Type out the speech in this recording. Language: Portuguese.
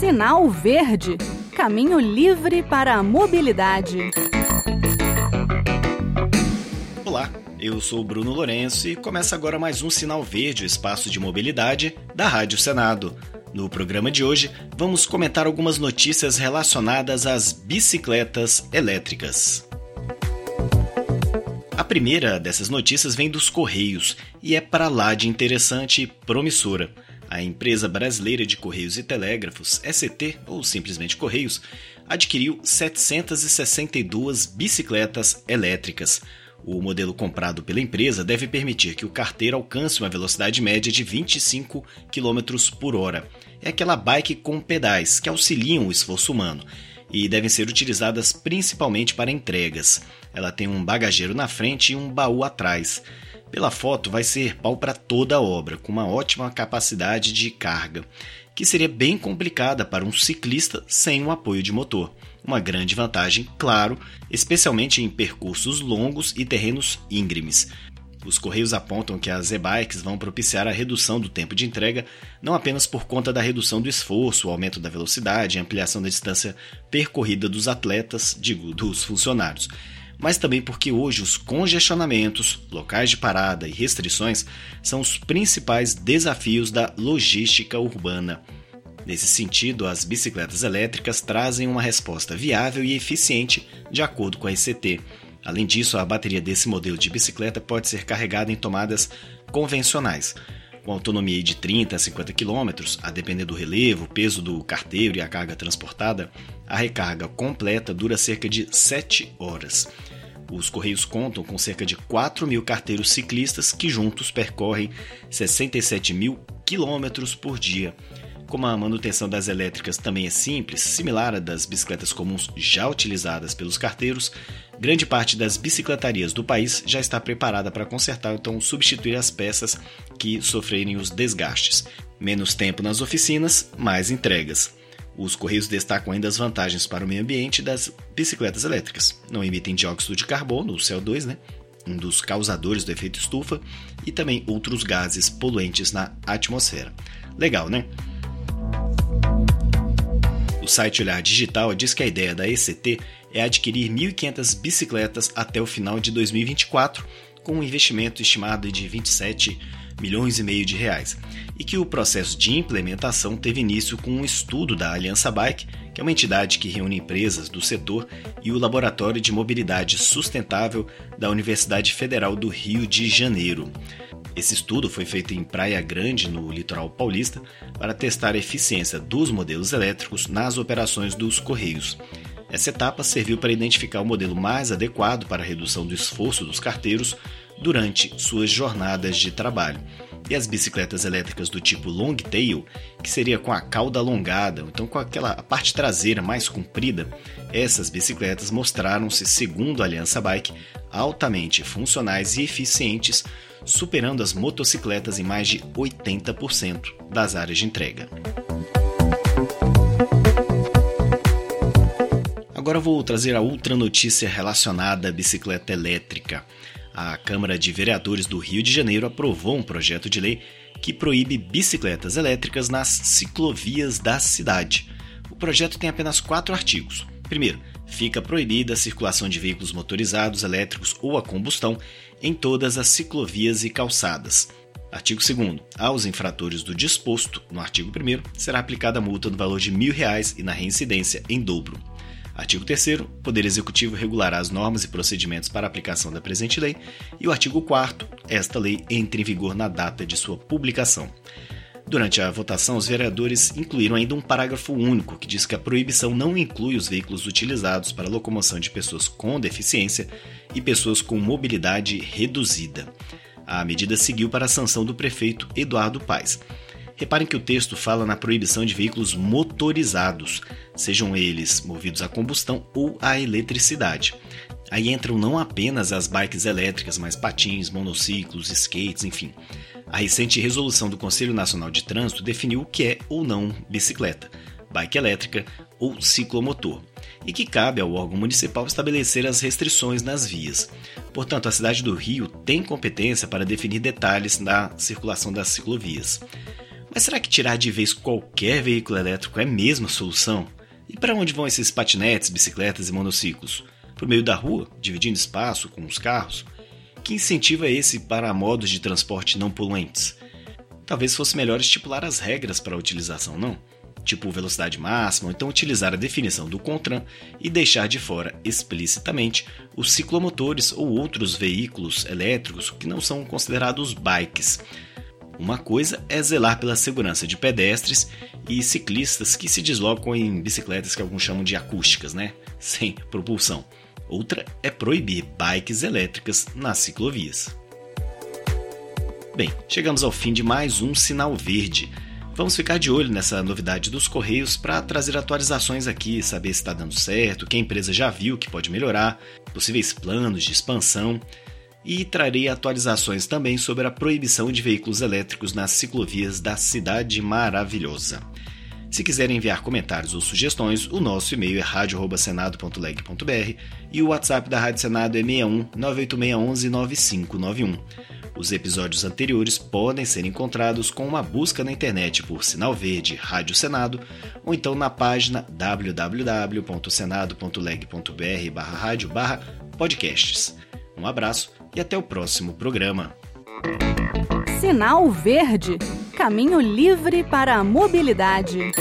Sinal Verde Caminho livre para a mobilidade. Olá, eu sou Bruno Lourenço e começa agora mais um Sinal Verde, o espaço de mobilidade da Rádio Senado. No programa de hoje, vamos comentar algumas notícias relacionadas às bicicletas elétricas. A primeira dessas notícias vem dos Correios e é para lá de interessante e promissora. A empresa brasileira de Correios e Telégrafos, ST, ou simplesmente Correios, adquiriu 762 bicicletas elétricas. O modelo comprado pela empresa deve permitir que o carteiro alcance uma velocidade média de 25 km por hora. É aquela bike com pedais que auxiliam o esforço humano e devem ser utilizadas principalmente para entregas. Ela tem um bagageiro na frente e um baú atrás. Pela foto, vai ser pau para toda a obra, com uma ótima capacidade de carga, que seria bem complicada para um ciclista sem um apoio de motor. Uma grande vantagem, claro, especialmente em percursos longos e terrenos íngremes. Os Correios apontam que as e-bikes vão propiciar a redução do tempo de entrega, não apenas por conta da redução do esforço, o aumento da velocidade e ampliação da distância percorrida dos atletas, digo, dos funcionários, mas também porque hoje os congestionamentos, locais de parada e restrições são os principais desafios da logística urbana. Nesse sentido, as bicicletas elétricas trazem uma resposta viável e eficiente de acordo com a ICT. Além disso, a bateria desse modelo de bicicleta pode ser carregada em tomadas convencionais, com autonomia de 30 a 50 km, a depender do relevo, peso do carteiro e a carga transportada, a recarga completa dura cerca de 7 horas. Os Correios contam com cerca de 4 mil carteiros ciclistas que juntos percorrem 67 mil quilômetros por dia. Como a manutenção das elétricas também é simples, similar à das bicicletas comuns já utilizadas pelos carteiros, grande parte das bicicletarias do país já está preparada para consertar, então substituir as peças que sofrerem os desgastes. Menos tempo nas oficinas, mais entregas. Os Correios destacam ainda as vantagens para o meio ambiente das bicicletas elétricas. Não emitem dióxido de carbono, o CO2, né? um dos causadores do efeito estufa, e também outros gases poluentes na atmosfera. Legal, né? O site Olhar Digital diz que a ideia da ECT é adquirir 1.500 bicicletas até o final de 2024, com um investimento estimado de 27 milhões e meio de reais, e que o processo de implementação teve início com um estudo da Aliança Bike, que é uma entidade que reúne empresas do setor, e o Laboratório de Mobilidade Sustentável da Universidade Federal do Rio de Janeiro. Esse estudo foi feito em Praia Grande, no litoral paulista, para testar a eficiência dos modelos elétricos nas operações dos Correios. Essa etapa serviu para identificar o modelo mais adequado para a redução do esforço dos carteiros durante suas jornadas de trabalho. E as bicicletas elétricas do tipo long tail, que seria com a cauda alongada, então com aquela parte traseira mais comprida, essas bicicletas mostraram-se, segundo a Aliança Bike, altamente funcionais e eficientes, superando as motocicletas em mais de 80% das áreas de entrega. Agora vou trazer a outra notícia relacionada à bicicleta elétrica a Câmara de Vereadores do Rio de Janeiro aprovou um projeto de lei que proíbe bicicletas elétricas nas ciclovias da cidade. O projeto tem apenas quatro artigos. Primeiro, fica proibida a circulação de veículos motorizados, elétricos ou a combustão em todas as ciclovias e calçadas. Artigo 2 Aos infratores do disposto no artigo 1 será aplicada a multa no valor de R$ 1.000 e na reincidência em dobro. Artigo 3 o Poder Executivo regulará as normas e procedimentos para a aplicação da presente lei. E o artigo 4 esta lei entra em vigor na data de sua publicação. Durante a votação, os vereadores incluíram ainda um parágrafo único que diz que a proibição não inclui os veículos utilizados para locomoção de pessoas com deficiência e pessoas com mobilidade reduzida. A medida seguiu para a sanção do prefeito Eduardo Paes. Reparem que o texto fala na proibição de veículos motorizados, sejam eles movidos a combustão ou a eletricidade. Aí entram não apenas as bikes elétricas, mas patins, monociclos, skates, enfim. A recente resolução do Conselho Nacional de Trânsito definiu o que é ou não bicicleta, bike elétrica ou ciclomotor, e que cabe ao órgão municipal estabelecer as restrições nas vias. Portanto, a cidade do Rio tem competência para definir detalhes da circulação das ciclovias. Mas será que tirar de vez qualquer veículo elétrico é mesmo a solução? E para onde vão esses patinetes, bicicletas e monociclos? Por meio da rua, dividindo espaço com os carros? Que incentivo é esse para modos de transporte não poluentes? Talvez fosse melhor estipular as regras para a utilização, não? Tipo velocidade máxima, ou então utilizar a definição do CONTRAN e deixar de fora explicitamente os ciclomotores ou outros veículos elétricos que não são considerados bikes. Uma coisa é zelar pela segurança de pedestres e ciclistas que se deslocam em bicicletas que alguns chamam de acústicas, né? Sem propulsão. Outra é proibir bikes elétricas nas ciclovias. Bem, chegamos ao fim de mais um Sinal Verde. Vamos ficar de olho nessa novidade dos Correios para trazer atualizações aqui, saber se está dando certo, que a empresa já viu que pode melhorar, possíveis planos de expansão e trarei atualizações também sobre a proibição de veículos elétricos nas ciclovias da Cidade Maravilhosa. Se quiserem enviar comentários ou sugestões, o nosso e-mail é radio@senado.leg.br e o WhatsApp da Rádio Senado é 61 98611 9591. Os episódios anteriores podem ser encontrados com uma busca na internet por Sinal Verde Rádio Senado ou então na página www.senado.leg.br/rádio/podcasts. Um abraço e até o próximo programa. Sinal Verde Caminho livre para a mobilidade.